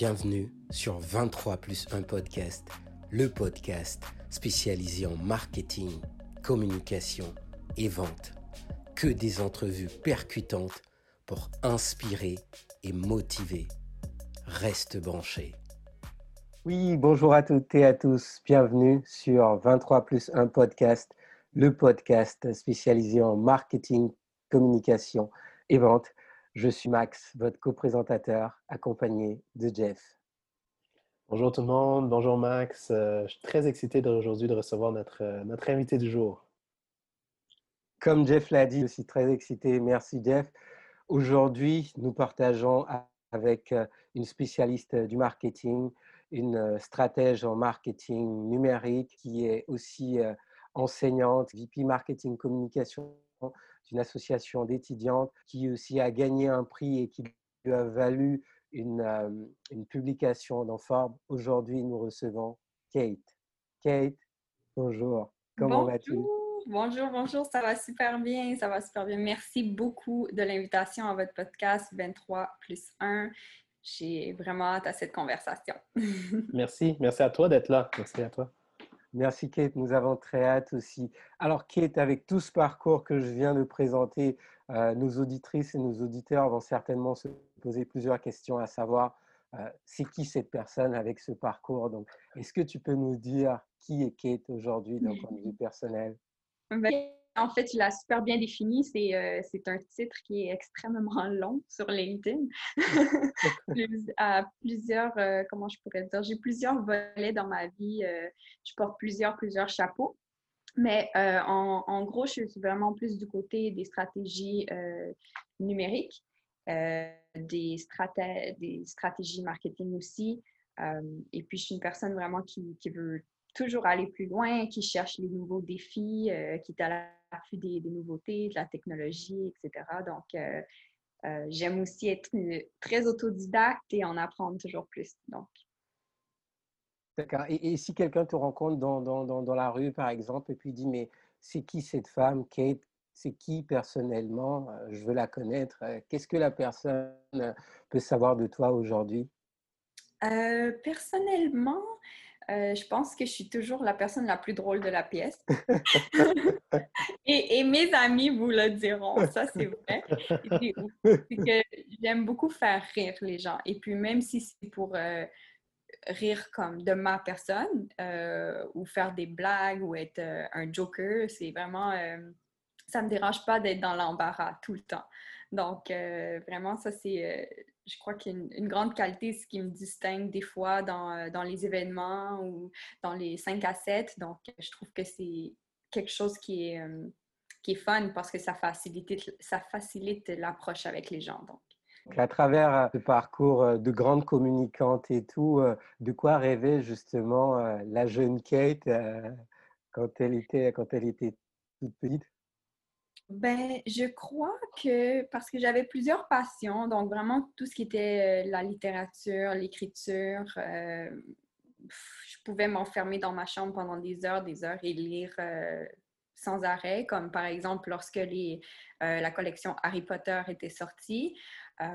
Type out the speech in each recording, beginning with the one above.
Bienvenue sur 23 plus 1 podcast, le podcast spécialisé en marketing, communication et vente. Que des entrevues percutantes pour inspirer et motiver. Reste branché. Oui, bonjour à toutes et à tous. Bienvenue sur 23 plus 1 podcast, le podcast spécialisé en marketing, communication et vente. Je suis Max, votre co-présentateur, accompagné de Jeff. Bonjour tout le monde, bonjour Max. Euh, je suis très excité aujourd'hui de recevoir notre, euh, notre invité du jour. Comme Jeff l'a dit, je suis très excité. Merci Jeff. Aujourd'hui, nous partageons avec euh, une spécialiste du marketing, une stratège en marketing numérique qui est aussi enseignante, VP Marketing Communication d'une association d'étudiantes qui aussi a gagné un prix et qui lui a valu une, euh, une publication dans Forbes. Aujourd'hui, nous recevons Kate. Kate, bonjour. Comment vas-tu? Bonjour, bonjour, ça va super bien, ça va super bien. Merci beaucoup de l'invitation à votre podcast 23 plus 1 j'ai vraiment hâte à cette conversation. merci, merci à toi d'être là. Merci à toi. Merci Kate, nous avons très hâte aussi. Alors Kate, avec tout ce parcours que je viens de présenter, euh, nos auditrices et nos auditeurs vont certainement se poser plusieurs questions à savoir euh, c'est qui cette personne avec ce parcours? Donc, est-ce que tu peux nous dire qui est Kate aujourd'hui d'un point de vue personnel? En fait, il a super bien défini. Euh, c'est un titre qui est extrêmement long sur LinkedIn. à plusieurs, euh, comment je pourrais dire, j'ai plusieurs volets dans ma vie. Euh, je porte plusieurs, plusieurs chapeaux. Mais en, gros, je suis vraiment plus du côté des stratégies numériques, des, des stratégies marketing aussi. et puis, je suis une personne vraiment qui, qui veut toujours aller plus loin, qui cherche les nouveaux défis, euh, qui est à des, nouveautés, de la technologie, etc. Donc, euh, euh, j'aime aussi être très autodidacte et en apprendre toujours plus. Donc. D'accord. Et, si quelqu'un te rencontre dans, dans, dans, la rue, par exemple, et puis dit, mais c'est qui cette femme, Kate? C'est qui personnellement? Je veux la connaître. Qu'est-ce que la personne peut savoir de toi aujourd'hui? Personnellement, euh, je pense que je suis toujours la personne la plus drôle de la pièce. et, mes amis vous le diront, ça c'est vrai. C'est que j'aime beaucoup faire rire les gens. Et puis même si c'est pour euh, rire comme de ma personne euh, ou faire des blagues ou être un joker, c'est vraiment... ça me dérange pas d'être dans l'embarras tout le temps. Donc, vraiment, ça, c'est je crois qu'il une grande qualité, ce qui me distingue des fois dans, euh, dans, les événements ou dans les 5 à 7. Donc, je trouve que c'est quelque chose qui est, euh, qui est fun parce que ça facilite, ça facilite l'approche avec les gens. Donc. À travers euh, ce parcours de grande communicante et tout, de quoi rêvait justement la jeune Kate quand elle était, quand elle était toute petite? Ben, je crois que parce que j'avais plusieurs passions, donc vraiment tout ce qui était euh, la littérature, l'écriture, euh, je pouvais m'enfermer dans ma chambre pendant des heures, des heures et lire euh, sans arrêt, comme par exemple lorsque la collection Harry Potter était sortie.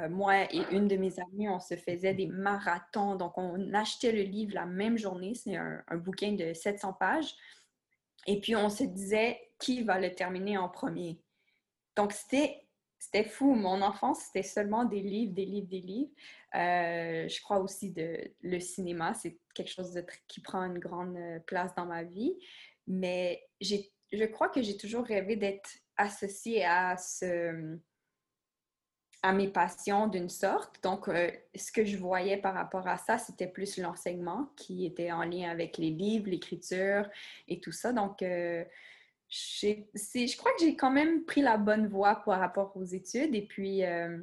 moi et une de mes amies, on se faisait des marathons, donc on achetait le livre la même journée, c'est un bouquin de 700 pages. Et puis, on se disait qui va le terminer en premier. Donc, c'était, c'était fou. Mon enfance, c'était seulement des livres, des livres, des livres. Euh, je crois aussi de le cinéma, c'est quelque chose qui prend une grande euh, place dans ma vie. Mais j'ai, je crois que j'ai toujours rêvé d'être associée à ce à mes passions d'une sorte. Donc, euh, ce que je voyais par rapport à ça, c'était plus l'enseignement qui était en lien avec les livres, l'écriture et tout ça. Donc, je crois que j'ai quand même pris la bonne voie par rapport aux études. Et puis, euh,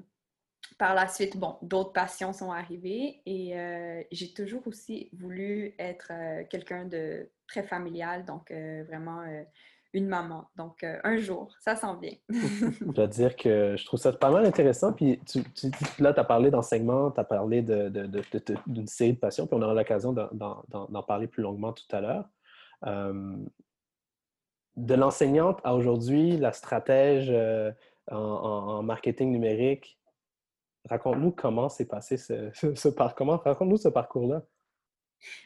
par la suite, bon, d'autres passions sont arrivées et euh, j'ai toujours aussi voulu être euh, quelqu'un de très familial, donc vraiment une maman. Donc, un jour, ça s'en vient. je dois dire que je trouve ça pas mal intéressant. Puis, là, tu as parlé d'enseignement, tu as parlé d'une de, de, série de passions, puis on aura l'occasion d'en parler plus longuement tout à l'heure de l'enseignante à aujourd'hui, la stratège euh, en, marketing numérique, Raconte-nous comment s'est passé ce, parcours. Raconte-nous ce parcours-là.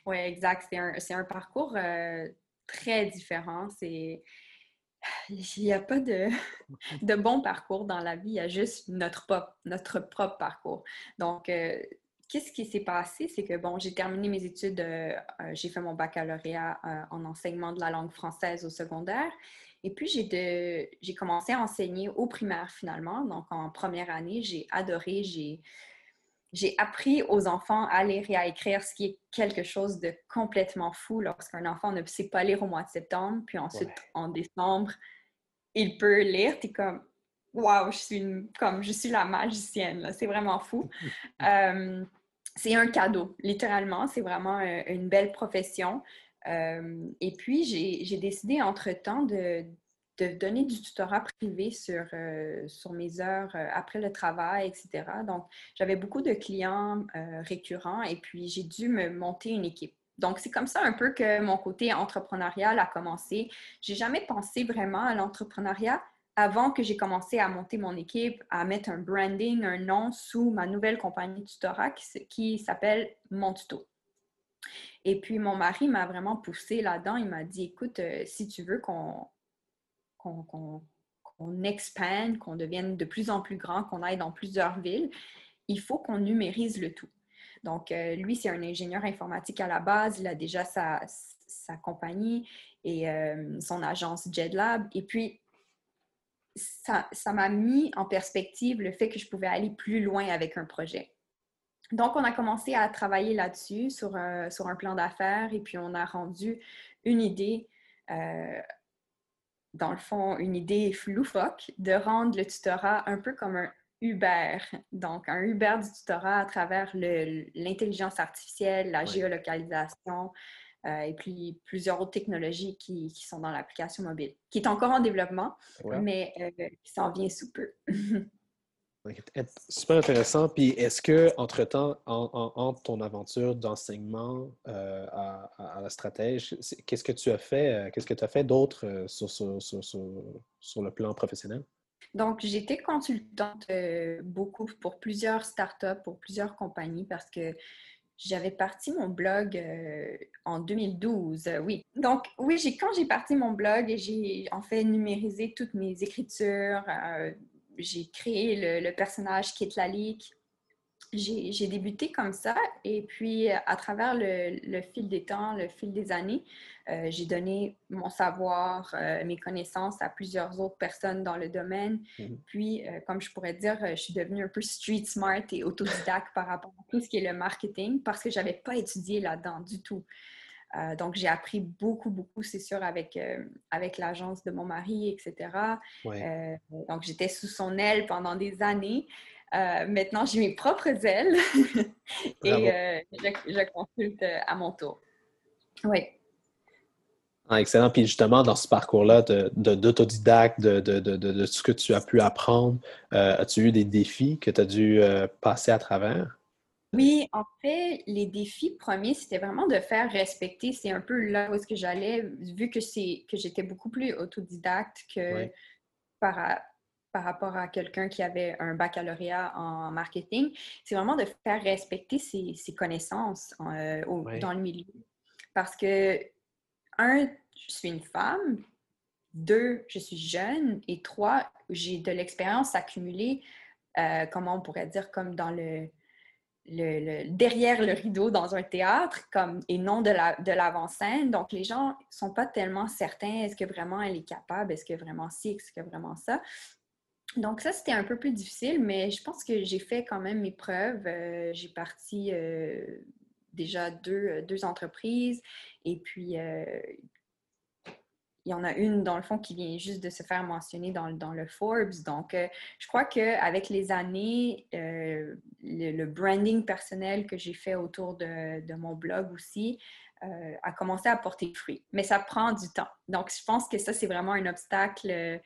Oui, exact. C'est un, parcours euh, très différent. Il n'y a pas de, bon parcours dans la vie, il y a juste notre, notre propre parcours. Donc, euh, qu'est-ce qui s'est passé? C'est que, bon, j'ai terminé mes études, euh, euh, j'ai fait mon baccalauréat en enseignement de la langue française au secondaire. Et puis, j'ai commencé à enseigner au primaire finalement. Donc, en première année, j'ai adoré, j'ai j'ai appris aux enfants à lire et à écrire, ce qui est quelque chose de complètement fou lorsqu'un enfant ne sait pas lire au mois de septembre, puis ensuite en décembre, il peut lire. Tu es comme, waouh, je suis comme, je suis la magicienne, c'est vraiment fou. Euh, c'est un cadeau, littéralement. C'est vraiment euh, une belle profession. Euh, et puis, j'ai décidé entre-temps de, de donner du tutorat privé sur, euh, mes heures après le travail, etc. Donc, j'avais beaucoup de clients récurrents et puis j'ai dû me monter une équipe. Donc, c'est comme ça un peu que mon côté entrepreneurial a commencé. J'ai jamais pensé vraiment à l'entrepreneuriat avant que j'ai commencé à monter mon équipe, à mettre un branding, un nom sous ma nouvelle compagnie de tutorat qui, s'appelle Mon Tuto. Et puis, mon mari m'a vraiment poussé là-dedans. Il m'a dit, écoute, si tu veux qu'on qu'on expande, qu'on devienne de plus en plus grand, qu'on aille dans plusieurs villes, il faut qu'on numérise le tout. Donc, euh, lui, c'est un ingénieur informatique à la base. Il a déjà sa, compagnie et euh, son agence JetLab. Et puis, ça m'a mis en perspective le fait que je pouvais aller plus loin avec un projet. Donc, on a commencé à travailler là-dessus, sur, euh, sur, un plan d'affaires, et puis on a rendu une idée dans le fond, une idée loufoque de rendre le tutorat un peu comme un Uber. Donc, un Uber du tutorat à travers l'intelligence artificielle, la géolocalisation euh, et puis plusieurs autres technologies qui, sont dans l'application mobile, qui est encore en développement, mais euh, qui s'en vient sous peu. Super intéressant. Puis est-ce que, entre-temps, entre ton aventure d'enseignement euh, à, la stratège, qu'est-ce que tu as fait, qu'est-ce que tu as fait d'autre euh, sur, sur, le plan professionnel? Donc, j'étais consultante beaucoup pour plusieurs startups, pour plusieurs compagnies parce que j'avais parti mon blog en 2012, oui. Donc, oui, quand j'ai parti mon blog, j'ai en fait numérisé toutes mes écritures, j'ai créé le, personnage Kit Lalique. J'ai débuté comme ça et puis à travers le, fil des temps, le fil des années, euh, j'ai donné mon savoir, euh, mes connaissances à plusieurs autres personnes dans le domaine. Mhm. Puis, euh, comme je pourrais dire, je suis devenue un peu street smart et autodidacte par rapport à tout ce qui est le marketing parce que je n'avais pas étudié là-dedans du tout. Donc, j'ai appris beaucoup, beaucoup, c'est sûr, avec, avec l'agence de mon mari, etc. Donc, j'étais sous son aile pendant des années. maintenant, j'ai mes propres ailes et je, consulte à mon tour. Oui. Ah, excellent. Puis justement, dans ce parcours-là d'autodidacte, de, de, de, de, tout ce que tu as pu apprendre, as-tu eu des défis que tu as dû passer à travers? Oui, en fait, les défis premiers, c'était vraiment de faire respecter. C'est un peu là où est-ce que j'allais, vu que c'est que j'étais beaucoup plus autodidacte que par, par rapport à quelqu'un qui avait un baccalauréat en marketing. C'est vraiment de faire respecter ses, connaissances euh, dans le milieu. Parce que, un, je suis une femme. Deux, je suis jeune. Et trois, j'ai de l'expérience accumulée, euh, comment on pourrait dire, comme dans le le, derrière le rideau dans un théâtre comme, et non de l'avant-scène. Donc, les gens ne sont pas tellement certains est-ce que vraiment elle est capable, est-ce que vraiment ci, est-ce que vraiment ça. Donc, ça, c'était un peu plus difficile, mais je pense que j'ai fait quand même mes preuves. Euh, j'ai parti euh, déjà deux, deux, entreprises et puis euh, il y en a une, dans le fond, qui vient juste de se faire mentionner dans, dans le Forbes. Donc, euh, je crois qu'avec les années, euh, le, branding personnel que j'ai fait autour de, de, mon blog aussi euh, a commencé à porter fruit. Mais ça prend du temps. Donc, je pense que ça, c'est vraiment un obstacle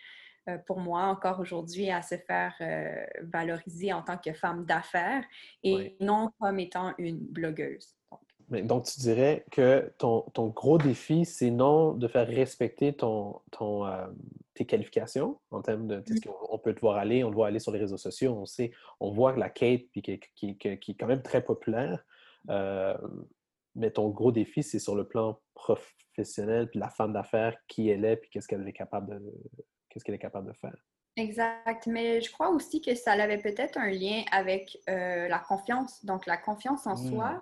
pour moi encore aujourd'hui à se faire valoriser en tant que femme d'affaires et non comme étant une blogueuse donc, tu dirais que ton, gros défi, c'est non de faire respecter ton, ton, euh, tes qualifications en termes de ce qu'on peut te voir aller, on te voit aller sur les réseaux sociaux, on sait, on voit que la Kate puis qui, qui, qui, est quand même très populaire. Euh, mais ton gros défi, c'est sur le plan professionnel, puis la femme d'affaires, qui elle est, puis qu'est-ce qu'elle est capable de qu'est-ce qu'elle est capable de faire. Exact. Mais je crois aussi que ça avait peut-être un lien avec euh, la confiance. Donc, la confiance en soi, hmm.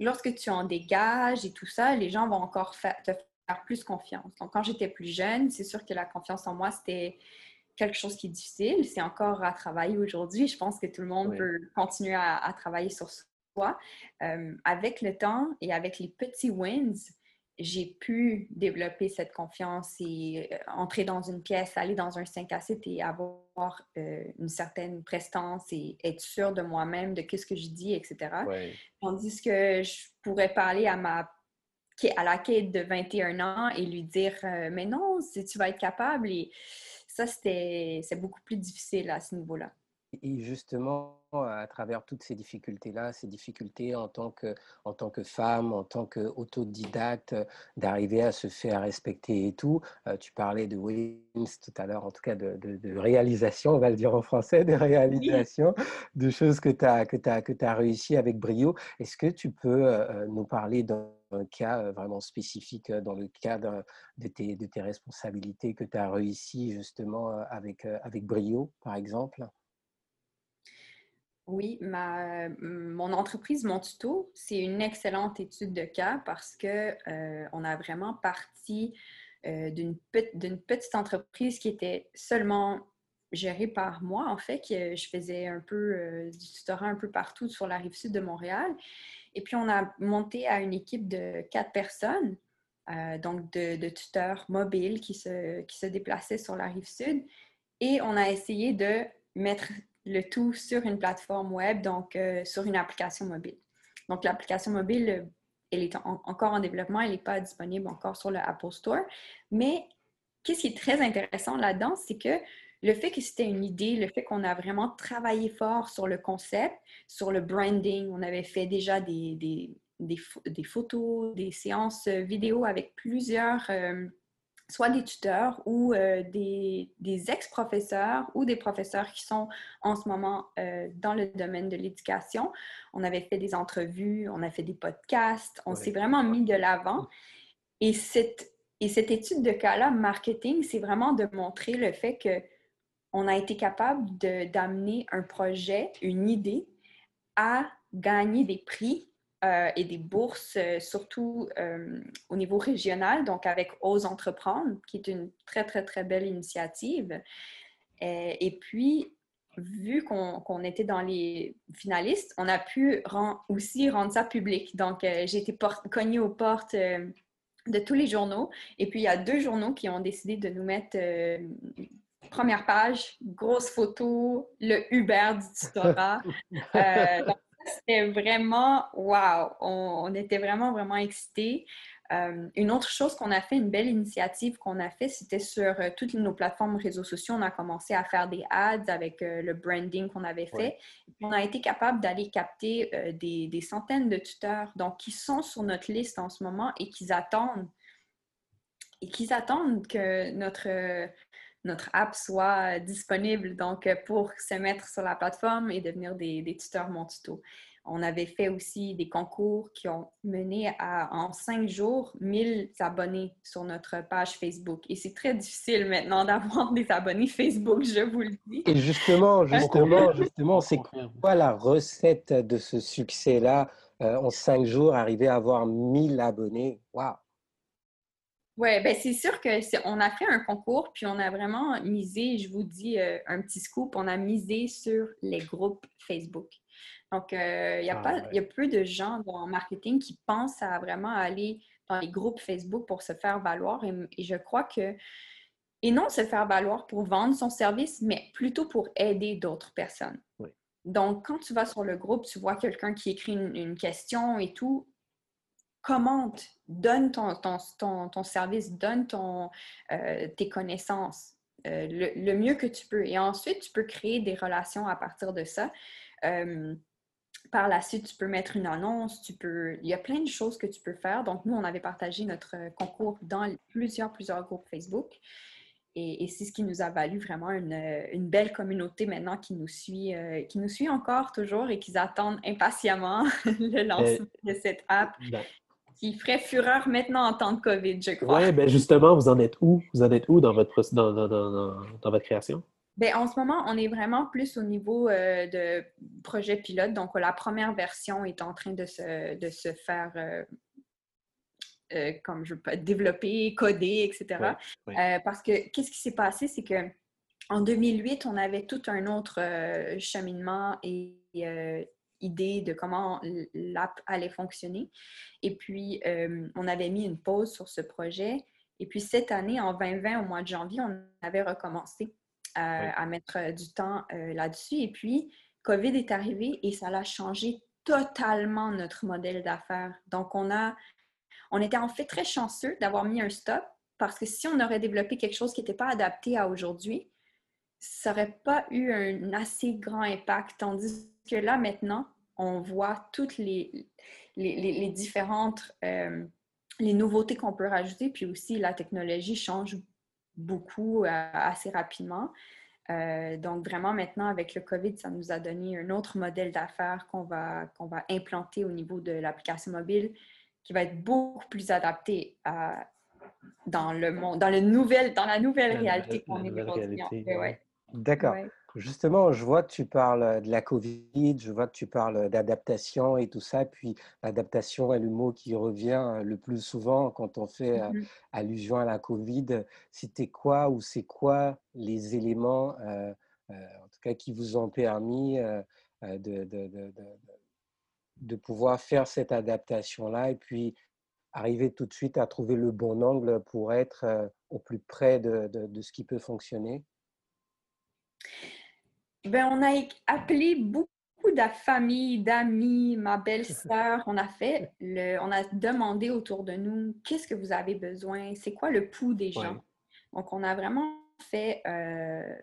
Lorsque tu en dégages et tout ça, les gens vont encore te faire plus confiance. Donc, quand j'étais plus jeune, c'est sûr que la confiance en moi, c'était quelque chose qui est difficile. C'est encore à travailler aujourd'hui. Je pense que tout le monde peut continuer à, travailler sur soi. Euh, avec le temps et avec les petits wins, j'ai pu développer cette confiance et euh, entrer dans une pièce, aller dans un 5 à 7 et avoir euh, une certaine prestance et être sûre de moi-même, de ce que je dis, etc. Tandis que je pourrais parler à ma à la quête de 21 ans et lui dire euh, mais non, si tu vas être capable et ça c'était c'est beaucoup plus difficile à ce niveau-là. Et justement, à travers toutes ces difficultés-là, ces difficultés en tant que, en tant que femme, en tant qu'autodidacte, d'arriver à se faire respecter et tout. Euh, tu parlais de wins tout à l'heure, en tout cas de, de, réalisation, on va le dire en français, de réalisation, de choses que tu as, que as, que as réussi avec brio. Est-ce que tu peux euh, euh, nous parler d'un cas vraiment spécifique, dans le cadre de tes, de tes responsabilités que tu as réussi justement avec, avec brio, par exemple? Oui, ma, mon entreprise, mon tuto, c'est une excellente étude de cas parce que euh, on a vraiment parti euh, d'une petite entreprise qui était seulement gérée par moi, en fait, que je faisais un peu euh, du tutorat un peu partout sur la rive sud de Montréal. Et puis, on a monté à une équipe de quatre personnes, donc de, de, tuteurs mobiles qui se, qui se déplaçaient sur la rive sud. Et on a essayé de mettre le tout sur une plateforme web, donc euh, sur une application mobile. Donc, l'application mobile, elle est encore en développement, elle n'est pas disponible encore sur le Apple Store. Mais qu'est-ce qui est très intéressant là-dedans, c'est que le fait que c'était une idée, le fait qu'on a vraiment travaillé fort sur le concept, sur le branding, on avait fait déjà des, des, des, photos, des séances vidéo avec plusieurs... Euh, soit des tuteurs ou euh, des, ex-professeurs ou des professeurs qui sont en ce moment euh, dans le domaine de l'éducation. On avait fait des entrevues, on a fait des podcasts, on s'est vraiment mis de l'avant. Et cette, et cette étude de cas-là, marketing, c'est vraiment de montrer le fait que on a été capable d'amener un projet, une idée, à gagner des prix euh, et des bourses, euh, surtout euh, au niveau régional, donc avec Ose Entreprendre, qui est une très, très, très belle initiative. Et, puis, vu qu'on était dans les finalistes, on a pu aussi rendre ça public. Donc, j'ai été cognée aux portes de tous les journaux. Et puis, il y a deux journaux qui ont décidé de nous mettre première page, grosse photo, le Uber du tutorat. C'était vraiment wow! On, était vraiment, vraiment excités. Euh, une autre chose qu'on a fait, une belle initiative qu'on a fait, c'était sur euh, toutes nos plateformes réseaux sociaux. On a commencé à faire des ads avec euh, le branding qu'on avait fait. On a été capable d'aller capter des, des, centaines de tuteurs donc, qui sont sur notre liste en ce moment et qui attendent et qui attendent que notre, notre app soit disponible donc pour se mettre sur la plateforme et devenir des, des tuteurs Mon Tuto. On avait fait aussi des concours qui ont mené à, en cinq jours, 1000 abonnés sur notre page Facebook. Et c'est très difficile maintenant d'avoir des abonnés Facebook, je vous le dis. Et justement, justement, justement, c'est quoi la recette de ce succès-là euh, en cinq jours, arriver à avoir 1000 abonnés? Waouh! Oui, ben c'est sûr que on a fait un concours, puis on a vraiment misé, je vous dis euh, un petit scoop, on a misé sur les groupes Facebook. Donc, euh, il y, a ah, y a peu de gens dans le marketing qui pensent à vraiment aller dans les groupes Facebook pour se faire valoir. Et, je crois que, et non se faire valoir pour vendre son service, mais plutôt pour aider d'autres personnes. Donc, quand tu vas sur le groupe, tu vois quelqu'un qui écrit une, question et tout, commente, donne ton, ton, ton, service, donne ton, euh, tes connaissances. Euh, le, mieux que tu peux. Et ensuite, tu peux créer des relations à partir de ça par la suite, tu peux mettre une annonce, tu peux... Il y a plein de choses que tu peux faire. Donc, nous, on avait partagé notre concours dans plusieurs, plusieurs groupes Facebook. Et, c'est ce qui nous a valu vraiment une, belle communauté maintenant qui nous suit, euh, qui nous suit encore toujours et qui attendent impatiemment le lancement de cette app. Qui ferait fureur maintenant en temps de COVID, je crois. Oui, bien justement, vous en êtes où? Vous en êtes où dans votre, dans, dans, dans, votre création? Bien, en ce moment, on est vraiment plus au niveau euh, de projet pilote. Donc, la première version est en train de se, de se faire euh, euh, comme je peux développer, coder, etc. Parce que qu'est-ce qui s'est passé, c'est que en 2008, on avait tout un autre cheminement et idée de comment l'app allait fonctionner. Et puis, on avait mis une pause sur ce projet. Et puis, cette année, en 2020, au mois de janvier, on avait recommencé à mettre du temps là-dessus. Et puis, COVID est arrivé et ça a changé totalement notre modèle d'affaires. Donc, on a on était en fait très chanceux d'avoir mis un stop parce que si on aurait développé quelque chose qui n'était pas adapté à aujourd'hui, ça n'aurait pas eu un assez grand impact. Tandis que là, maintenant, on voit toutes les, les, différentes euh, les nouveautés qu'on peut rajouter, puis aussi la technologie change beaucoup euh, assez rapidement. Euh, donc, vraiment, maintenant, avec le COVID, ça nous a donné un autre modèle d'affaires qu'on va, qu'on va implanter au niveau de l'application mobile qui va être beaucoup plus adapté à, dans le monde, dans, le nouvel, dans la nouvelle réalité qu'on est aujourd'hui. Ouais. D'accord. Justement, je vois que tu parles de la COVID, je vois que tu parles d'adaptation et tout ça. Puis l'adaptation est le mot qui revient le plus souvent quand on fait euh, mm-hmm. allusion à la COVID. C'était quoi ou c'est quoi les éléments, euh, euh, en tout cas, qui vous ont permis de, de, de pouvoir faire cette adaptation-là et puis arriver tout de suite à trouver le bon angle pour être euh, au plus près de, ce qui peut fonctionner? Ben, on a appelé beaucoup de familles, d'amis, ma belle-sœur. On a fait, le, on a demandé autour de nous qu'est-ce que vous avez besoin, c'est quoi le pouls des gens? Donc, on a vraiment fait euh,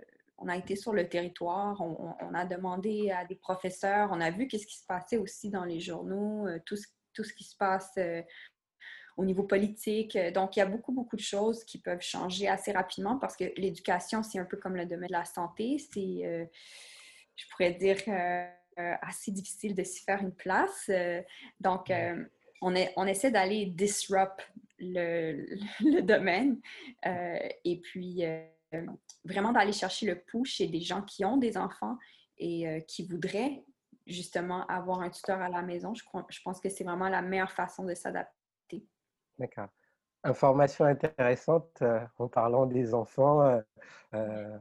on a été sur le territoire, on, a demandé à des professeurs, on a vu qu'est-ce qui se passait aussi dans les journaux, euh, tout, ce, tout ce qui se passe euh, au niveau politique. Donc, il y a beaucoup, beaucoup de choses qui peuvent changer assez rapidement parce que l'éducation, c'est un peu comme le domaine de la santé. C'est, euh, je pourrais dire, assez difficile de s'y faire une place. donc, on, est, on essaie d'aller disrupt le, le domaine. et puis, vraiment d'aller chercher le pouls chez des gens qui ont des enfants et euh, qui voudraient justement avoir un tuteur à la maison. Je, je pense que c'est vraiment la meilleure façon de s'adapter. D'accord. Information intéressante euh, en parlant des enfants. Euh,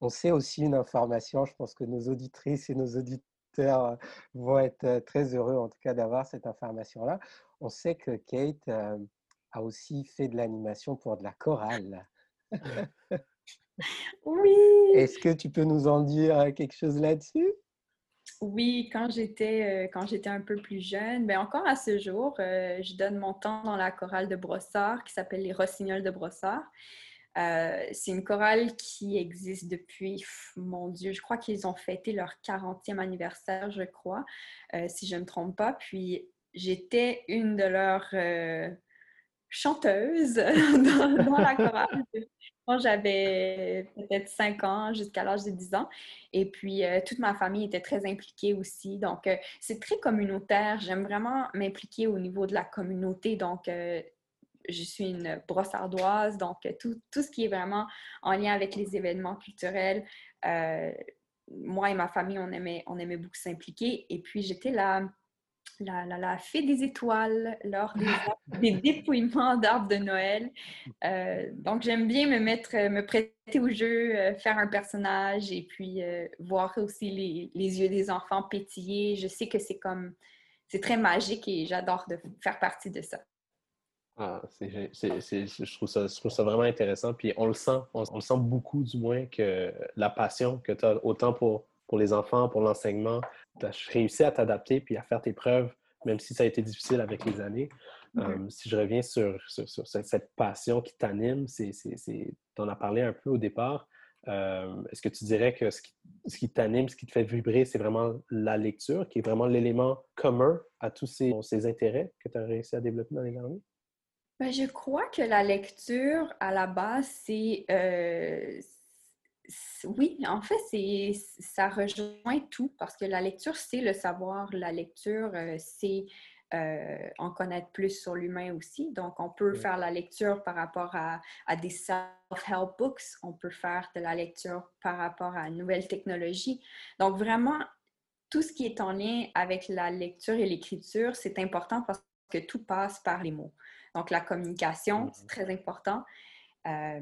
on sait aussi une information, je pense que nos auditrices et nos auditeurs vont être très heureux en tout cas d'avoir cette information-là. On sait que Kate a aussi fait de l'animation pour de la chorale. Oui. Est-ce que tu peux nous en dire euh, quelque chose là-dessus? Oui, quand j'étais euh, quand j'étais un peu plus jeune, ben encore à ce jour, euh, je donne mon temps dans la chorale de Brossard qui s'appelle les Rossignols de Brossard. c'est une chorale qui existe depuis, mon Dieu, je crois qu'ils ont fêté leur 40e anniversaire, je crois, si je ne me trompe pas. Puis j'étais une de leurs chanteuses dans, la chorale quand j'avais peut-être 5 ans jusqu'à l'âge de 10 ans. Et puis, euh, toute ma famille était très impliquée aussi. Donc, euh, c'est très communautaire. J'aime vraiment m'impliquer au niveau de la communauté. Donc, euh, je suis une brossardoise. Donc, tout, tout, ce qui est vraiment en lien avec les événements culturels, moi et ma famille, on aimait, on aimait beaucoup s'impliquer. Et puis, j'étais là la, la, fée des étoiles lors des, dépouillements d'arbres de Noël. Euh, donc, j'aime bien me mettre, me prêter au jeu, euh, faire un personnage et puis euh, voir aussi les, les, yeux des enfants pétiller. Je sais que c'est comme, c'est très magique et j'adore de faire partie de ça. Ah, je, trouve ça, je trouve ça vraiment intéressant. Puis on le sent, on, on le sent beaucoup du moins que la passion que tu as autant pour pour les enfants, pour l'enseignement. Tu as réussi à t'adapter puis à faire tes preuves, même si ça a été difficile avec les années. Euh, si je reviens sur, cette passion qui t'anime, tu en as parlé un peu au départ. Euh, est-ce que tu dirais que ce qui, t'anime, ce qui te fait vibrer, c'est vraiment la lecture, qui est vraiment l'élément commun à tous ces, ces intérêts que tu as réussi à développer dans les années? Ben, je crois que la lecture, à la base, c'est... Euh, oui, en fait, c'est ça rejoint tout parce que la lecture, c'est le savoir. La lecture, euh, c'est euh, en connaître plus sur l'humain aussi. Donc, on peut faire la lecture par rapport à, à des self-help books. On peut faire de la lecture par rapport à nouvelles technologies. Donc, vraiment, tout ce qui est en lien avec la lecture et l'écriture, c'est important parce que tout passe par les mots. Donc, la communication, c'est très important. Euh,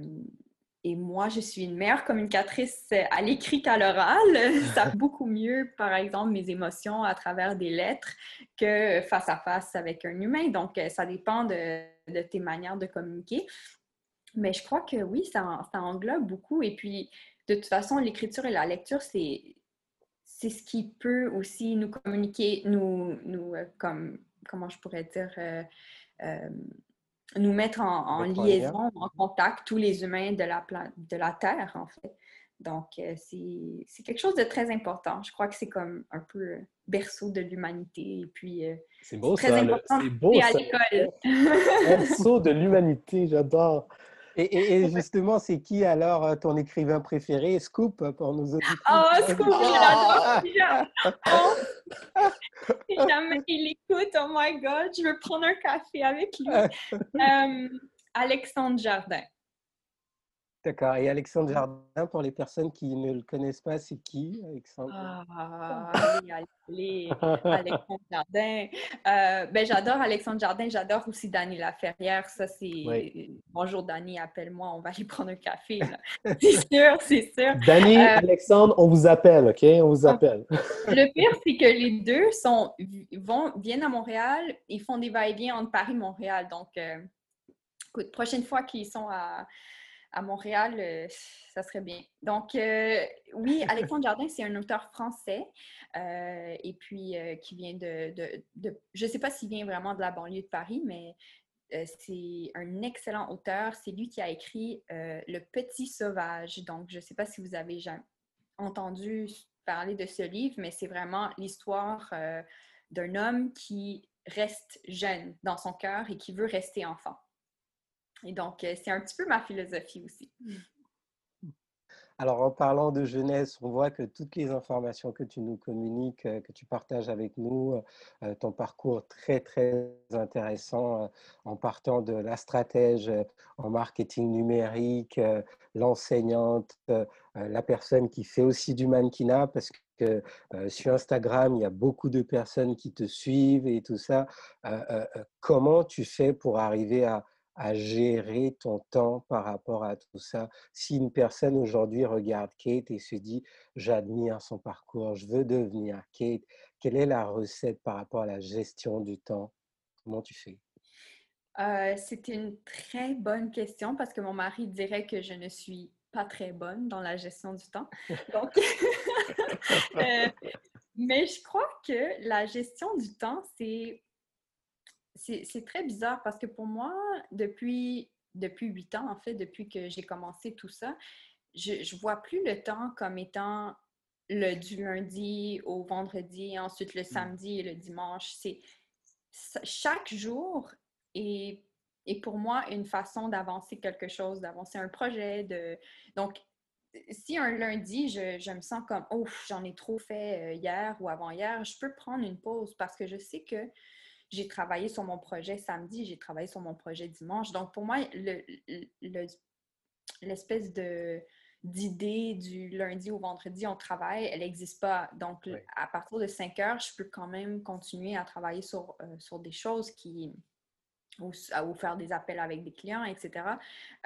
et moi, je suis une meilleure communicatrice à l'écrit qu'à l'oral. Ça beaucoup mieux, par exemple, mes émotions à travers des lettres que face à face avec un humain. Donc, euh, ça dépend de, tes manières de communiquer. Mais je crois que oui, ça, englobe beaucoup. Et puis, de toute façon, l'écriture et la lecture, c'est c'est ce qui peut aussi nous communiquer, nous, nous euh, comme, comment je pourrais dire, nous mettre en, liaison, en contact, tous les humains de la, de la Terre, en fait. Donc, euh, c'est quelque chose de très important. Je crois que c'est comme un peu berceau de l'humanité. Et puis, euh, c'est beau, très important C'est beau, à l'école. berceau de l'humanité, j'adore. Et, justement, c'est qui alors euh, ton écrivain préféré, Scoop, pour nous auditeurs? Oh, Scoop, je l'adore! si jamais il écoute, oh my God, je veux prendre un café avec lui. Euh, Alexandre Jardin. D'accord. Et Alexandre Jardin, pour les personnes qui ne le connaissent pas, c'est qui, Alexandre? Ah, allez, allez, Alexandre Jardin. Euh, ben, j'adore Alexandre Jardin. J'adore aussi Dani Laferrière. Ça, c'est... Bonjour, Dani, appelle-moi. On va aller prendre un café. c'est sûr, c'est sûr. Dani, euh, Alexandre, on vous appelle, OK? On vous appelle. Le pire, c'est que les deux sont, vont, viennent à Montréal. Ils font des va-et-vient entre Paris et Montréal. Donc, euh, écoute, prochaine fois qu'ils sont à à Montréal, euh, ça serait bien. Donc, euh, oui, Alexandre Jardin, c'est un auteur français euh, et puis qui vient de, Je ne sais pas s'il vient vraiment de la banlieue de Paris, mais c'est un excellent auteur. C'est lui qui a écrit Le Petit Sauvage. Donc, je ne sais pas si vous avez jamais entendu parler de ce livre, mais c'est vraiment l'histoire d'un homme qui reste jeune dans son cœur et qui veut rester enfant. Et donc, euh, c'est un petit peu ma philosophie aussi. Alors, en parlant de jeunesse, on voit que toutes les informations que tu nous communiques, euh, que tu partages avec nous, euh, ton parcours très, très intéressant en partant de la stratège en marketing numérique, l'enseignante, la personne qui fait aussi du mannequinat, parce que sur Instagram, il y a beaucoup de personnes qui te suivent et tout ça. comment tu fais pour arriver à à gérer ton temps par rapport à tout ça. Si une personne aujourd'hui regarde Kate et se dit j'admire son parcours, je veux devenir Kate, quelle est la recette par rapport à la gestion du temps? Comment tu fais? Euh, C'est une très bonne question parce que mon mari dirait que je ne suis pas très bonne dans la gestion du temps. Donc, euh, mais je crois que la gestion du temps, c'est c'est très bizarre parce que pour moi, depuis, depuis 8 ans, en fait, depuis que j'ai commencé tout ça, je ne vois plus le temps comme étant le du lundi au vendredi, ensuite le mmh. samedi et le dimanche. C'est chaque jour est, est, pour moi une façon d'avancer quelque chose, d'avancer un projet. De... Donc, si un lundi, je, je me sens comme, oh, j'en ai trop fait euh, hier ou avant-hier, je peux prendre une pause parce que je sais que j'ai travaillé sur mon projet samedi, j'ai travaillé sur mon projet dimanche. Donc, pour moi, l'espèce de d'idée du lundi au vendredi, on travaille, elle n'existe pas. Donc, à partir de 5 heures, je peux quand même continuer à travailler sur, euh, sur des choses qui, ou, ou, faire des appels avec des clients, etc.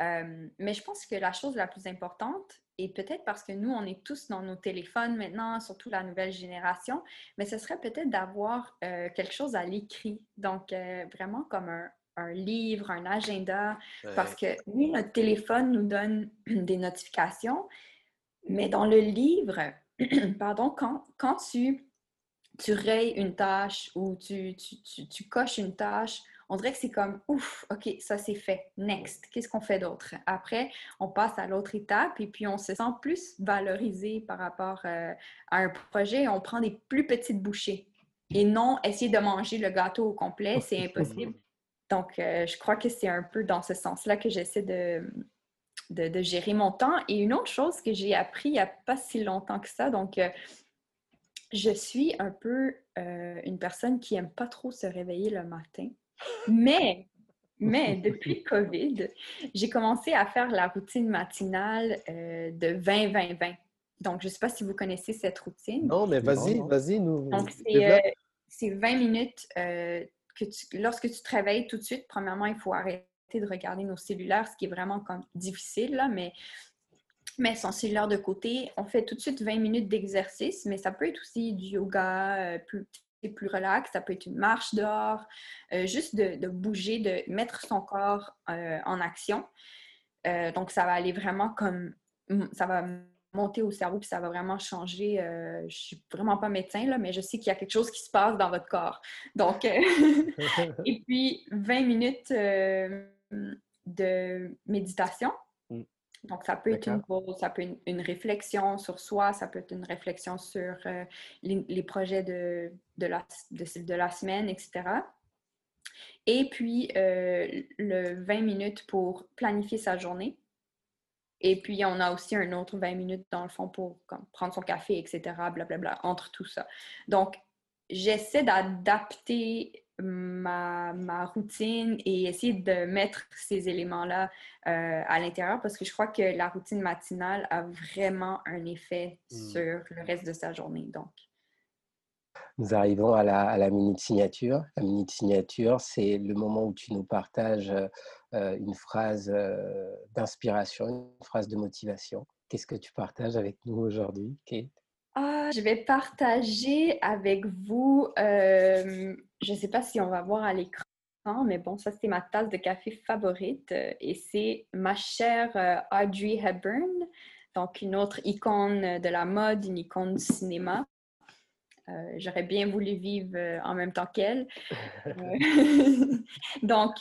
Euh, mais je pense que la chose la plus importante, et peut-être parce que nous, on est tous dans nos téléphones maintenant, surtout la nouvelle génération, mais ce serait peut-être d'avoir euh, quelque chose à l'écrit. Donc, euh, vraiment comme un, un, livre, un agenda, parce que oui, notre téléphone nous donne des notifications, mais dans le livre, pardon, quand, quand tu, tu rayes une tâche ou tu, tu, tu, tu coches une tâche, on dirait que c'est comme ouf, OK, ça c'est fait. Next, qu'est-ce qu'on fait d'autre? Après, on passe à l'autre étape et puis on se sent plus valorisé par rapport euh, à un projet. On prend des plus petites bouchées et non essayer de manger le gâteau au complet, c'est impossible. Donc, euh, je crois que c'est un peu dans ce sens-là que j'essaie de, de, gérer mon temps. Et une autre chose que j'ai appris il n'y a pas si longtemps que ça, donc euh, je suis un peu euh, une personne qui n'aime pas trop se réveiller le matin. Mais, mais depuis COVID, j'ai commencé à faire la routine matinale de 20-20-20. Donc, je ne sais pas si vous connaissez cette routine. Non, mais vas-y, vas-y, nous. Donc, c'est 20 minutes que lorsque tu te réveilles tout de suite, premièrement, il faut arrêter de regarder nos cellulaires, ce qui est vraiment comme difficile, là, mais mais son cellulaire de côté. On fait tout de suite 20 minutes d'exercice, mais ça peut être aussi du yoga euh, plus, plus relax, ça peut être une marche dehors, euh, juste de, bouger, de mettre son corps euh, en action. donc, ça va aller vraiment comme, ça va monter au cerveau, puis ça va vraiment changer. Euh, je suis vraiment pas médecin, là, mais je sais qu'il y a quelque chose qui se passe dans votre corps. Donc, euh, et puis 20 minutes euh, de méditation. Donc, ça peut être une ça peut être une, réflexion sur soi, ça peut être une réflexion sur les, projets de, de, la, de, la semaine, etc. Et puis, le 20 minutes pour planifier sa journée. Et puis, on a aussi un autre 20 minutes dans le fond pour prendre son café, etc., blablabla, entre tout ça. Donc, j'essaie d'adapter ma, routine et essayer de mettre ces éléments-là euh, à l'intérieur parce que je crois que la routine matinale a vraiment un effet hmm. sur le reste de sa journée. Donc, nous arrivons à la, à la minute signature. La minute signature, c'est le moment où tu nous partages euh, une phrase euh, d'inspiration, une phrase de motivation. Qu'est-ce que tu partages avec nous aujourd'hui, Kate? Ah, je vais partager avec vous, euh, je ne sais pas si on va voir à l'écran, mais bon, ça c'est ma tasse de café favorite et c'est ma chère Audrey Hepburn, donc une autre icône de la mode, une icône du cinéma. J'aurais bien voulu vivre en même temps qu'elle. donc,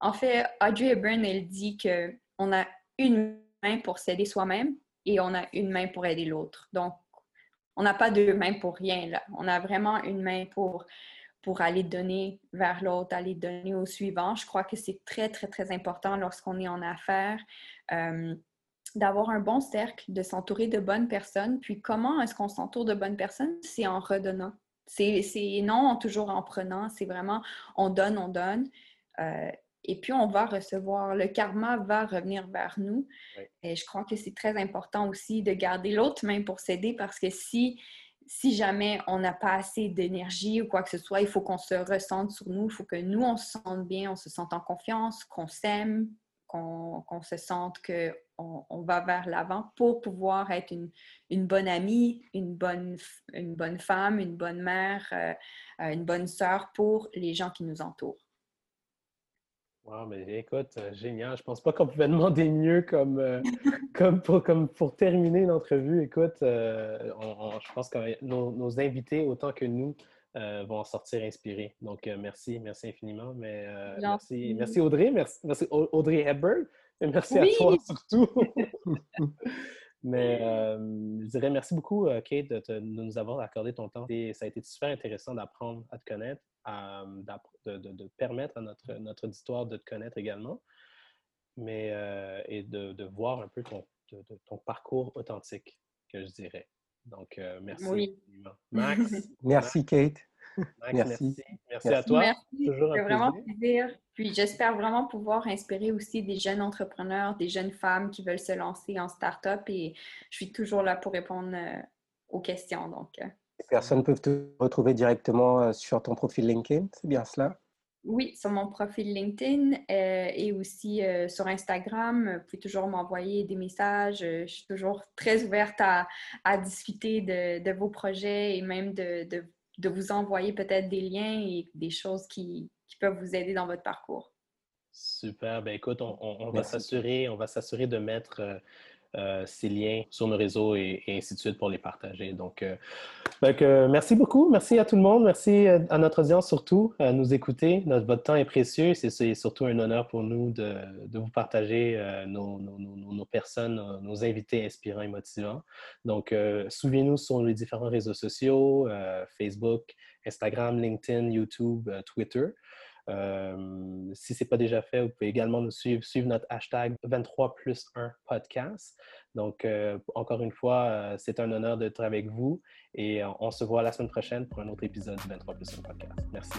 en fait, Audrey Hepburn, elle dit qu'on a une main pour s'aider soi-même et on a une main pour aider l'autre. Donc, on n'a pas deux mains pour rien, là. On a vraiment une main pour, pour aller donner vers l'autre, aller donner au suivant. Je crois que c'est très, très, très important lorsqu'on est en affaires. Euh, d'avoir un bon cercle, de s'entourer de bonnes personnes. Puis comment est-ce qu'on s'entoure de bonnes personnes? C'est en redonnant. C'est non toujours en prenant, c'est vraiment on donne, on donne. Euh, et puis on va recevoir, le karma va revenir vers nous. Et je crois que c'est très important aussi de garder l'autre main pour s'aider parce que si, si jamais on n'a pas assez d'énergie ou quoi que ce soit, il faut qu'on se ressente sur nous, il faut que nous, on se sente bien, on se sente en confiance, qu'on s'aime, qu'on se sente qu'on on va vers l'avant pour pouvoir être une, une, bonne amie, une bonne, une bonne femme, une bonne mère, euh, euh, une bonne sœur pour les gens qui nous entourent. Wow, mais écoute, euh, génial. Je pense pas qu'on pouvait demander mieux comme, euh, comme, pour, comme pour terminer l'entrevue. Écoute, euh, je pense que nos, invités, autant que nous, vont en sortir inspirés. Donc, merci, merci infiniment. Mais, merci, merci Audrey, merci, merci Audrey Hepburn, et merci à toi surtout. Mais je dirais merci beaucoup, Kate, de, de, nous avoir accordé ton temps. Et ça a été super intéressant d'apprendre à te connaître de, de, permettre à notre, notre auditoire de te connaître également, mais euh, et de, de, voir un peu ton, ton parcours authentique, que je dirais. Donc, euh, merci. Oui. Max? merci, Kate. Merci. merci. à toi. Merci. Toujours un vraiment plaisir. Puis j'espère vraiment pouvoir inspirer aussi des jeunes entrepreneurs, des jeunes femmes qui veulent se lancer en start-up et je suis toujours là pour répondre euh, aux questions. Donc, les personnes peuvent te retrouver directement euh, sur ton profil LinkedIn, c'est bien cela? Oui, sur mon profil LinkedIn euh, et aussi euh, sur Instagram. Vous pouvez toujours m'envoyer des messages. Je suis toujours très ouverte à, discuter de, vos projets et même de, vous envoyer peut-être des liens et des choses qui, peuvent vous aider dans votre parcours. Super. Ben écoute, on, va s'assurer, on va s'assurer de mettre euh, ces liens sur nos réseaux et, ainsi de suite pour les partager. Donc, euh, merci beaucoup. Merci à tout le monde. Merci euh, à notre audience surtout à nous écouter. Votre temps est précieux. C'est surtout un honneur pour nous de, vous partager nos, nos, nos, personnes, nos invités inspirants et motivants. Donc, souvenez-nous sur les différents réseaux sociaux, Facebook, Instagram, LinkedIn, YouTube, Twitter. Si ce n'est pas déjà fait, vous pouvez également nous suivre, suivre notre hashtag 23 plus 1 podcast. Donc, encore une fois, c'est un honneur d'être avec vous et on se voit la semaine prochaine pour un autre épisode du 23 plus 1 podcast. Merci.